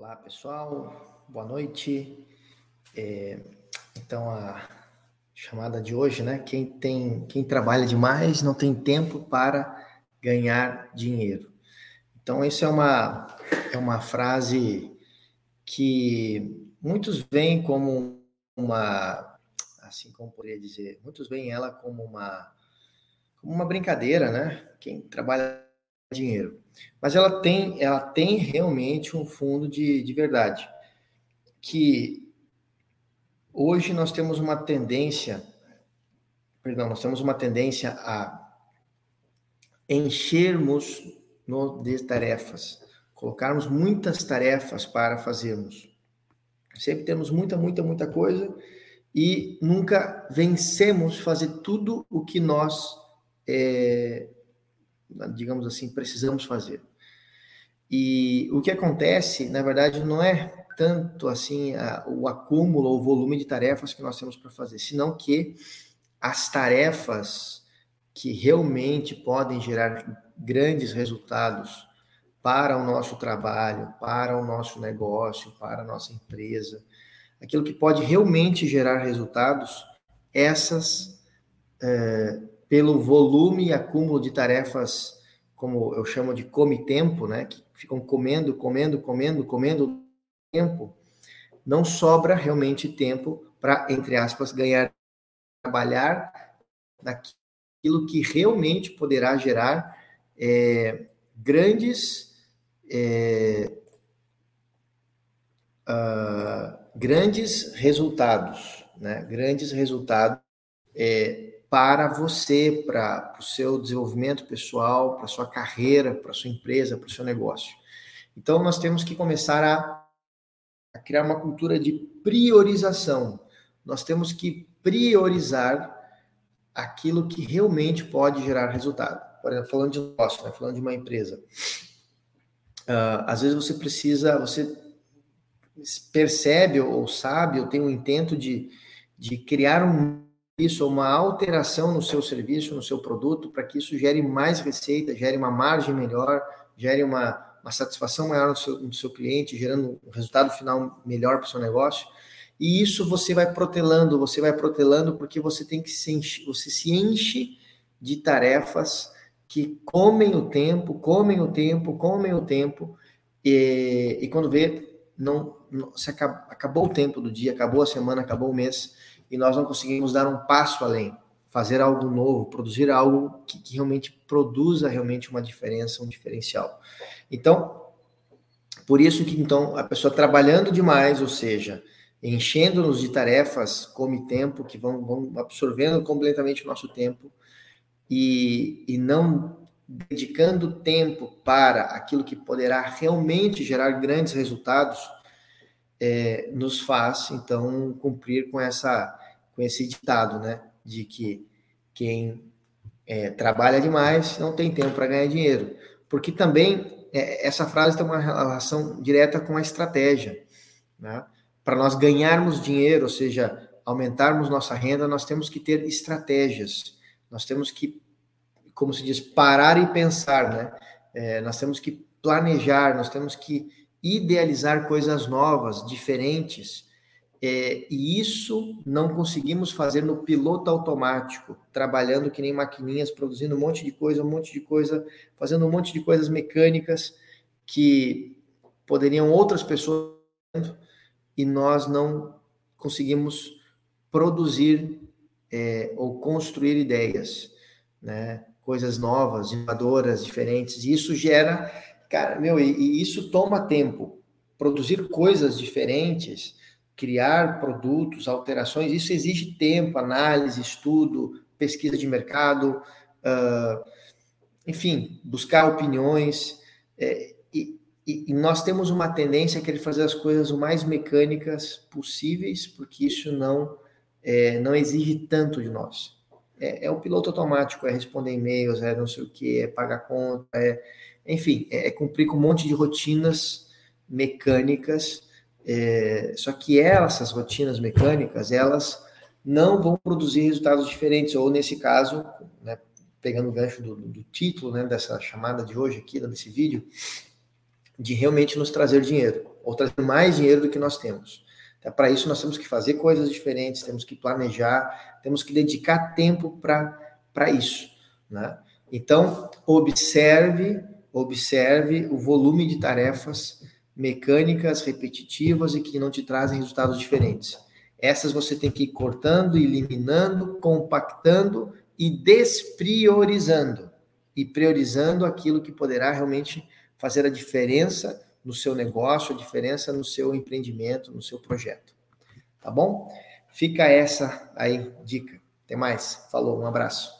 Olá, pessoal. Boa noite. É, então, a chamada de hoje, né? Quem tem, quem trabalha demais não tem tempo para ganhar dinheiro. Então, isso é uma é uma frase que muitos veem como uma assim como poderia dizer, muitos veem ela como uma como uma brincadeira, né? Quem trabalha dinheiro. Mas ela tem, ela tem realmente um fundo de, de verdade. Que hoje nós temos uma tendência, perdão, nós temos uma tendência a enchermos no de tarefas, colocarmos muitas tarefas para fazermos. Sempre temos muita, muita, muita coisa e nunca vencemos fazer tudo o que nós é, digamos assim, precisamos fazer. E o que acontece, na verdade, não é tanto assim a, o acúmulo ou volume de tarefas que nós temos para fazer, senão que as tarefas que realmente podem gerar grandes resultados para o nosso trabalho, para o nosso negócio, para a nossa empresa, aquilo que pode realmente gerar resultados, essas é, pelo volume e acúmulo de tarefas, como eu chamo de come-tempo, né, que ficam comendo, comendo, comendo, comendo tempo, não sobra realmente tempo para, entre aspas, ganhar, trabalhar naquilo que realmente poderá gerar é, grandes é, uh, grandes resultados, né? Grandes resultados é, para você, para o seu desenvolvimento pessoal, para sua carreira, para sua empresa, para o seu negócio. Então, nós temos que começar a, a criar uma cultura de priorização. Nós temos que priorizar aquilo que realmente pode gerar resultado. Por exemplo, falando de negócio, né? falando de uma empresa. Uh, às vezes você precisa, você percebe ou sabe, ou tem um intento de, de criar um isso, uma alteração no seu serviço, no seu produto, para que isso gere mais receita, gere uma margem melhor, gere uma, uma satisfação maior no seu, no seu cliente, gerando um resultado final melhor para o seu negócio. E isso você vai protelando, você vai protelando porque você tem que se enche, você se enche de tarefas que comem o tempo, comem o tempo, comem o tempo, e, e quando vê, não, não se acaba, acabou o tempo do dia, acabou a semana, acabou o mês, e nós não conseguimos dar um passo além, fazer algo novo, produzir algo que, que realmente produza realmente uma diferença, um diferencial. Então, por isso que então a pessoa trabalhando demais, ou seja, enchendo-nos de tarefas, come tempo, que vão, vão absorvendo completamente o nosso tempo e, e não dedicando tempo para aquilo que poderá realmente gerar grandes resultados, é, nos faz então cumprir com essa com esse ditado, né, de que quem é, trabalha demais não tem tempo para ganhar dinheiro, porque também é, essa frase tem uma relação direta com a estratégia, né? Para nós ganharmos dinheiro, ou seja, aumentarmos nossa renda, nós temos que ter estratégias, nós temos que, como se diz, parar e pensar, né? É, nós temos que planejar, nós temos que idealizar coisas novas, diferentes. É, e isso não conseguimos fazer no piloto automático, trabalhando que nem maquininhas, produzindo um monte de coisa, um monte de coisa, fazendo um monte de coisas mecânicas que poderiam outras pessoas e nós não conseguimos produzir é, ou construir ideias, né? Coisas novas, inovadoras, diferentes. E isso gera Cara, meu, e, e isso toma tempo. Produzir coisas diferentes, criar produtos, alterações, isso exige tempo, análise, estudo, pesquisa de mercado, uh, enfim, buscar opiniões. É, e, e, nós temos uma tendência a querer fazer as coisas o mais mecânicas possíveis, porque isso não, é, não exige tanto de nós. É, é o piloto automático, é responder e-mails, é não sei o que, é pagar conta, é enfim, é, é cumprir com um monte de rotinas mecânicas. É, só que elas, essas rotinas mecânicas, elas não vão produzir resultados diferentes, ou nesse caso, né, pegando o gancho do, do título né, dessa chamada de hoje aqui, desse vídeo, de realmente nos trazer dinheiro, ou trazer mais dinheiro do que nós temos. Então, para isso, nós temos que fazer coisas diferentes, temos que planejar, temos que dedicar tempo para isso. Né? Então, observe, observe o volume de tarefas mecânicas, repetitivas e que não te trazem resultados diferentes. Essas você tem que ir cortando, eliminando, compactando e despriorizando. E priorizando aquilo que poderá realmente fazer a diferença no seu negócio, a diferença no seu empreendimento, no seu projeto. Tá bom? Fica essa aí dica. Até mais. Falou, um abraço.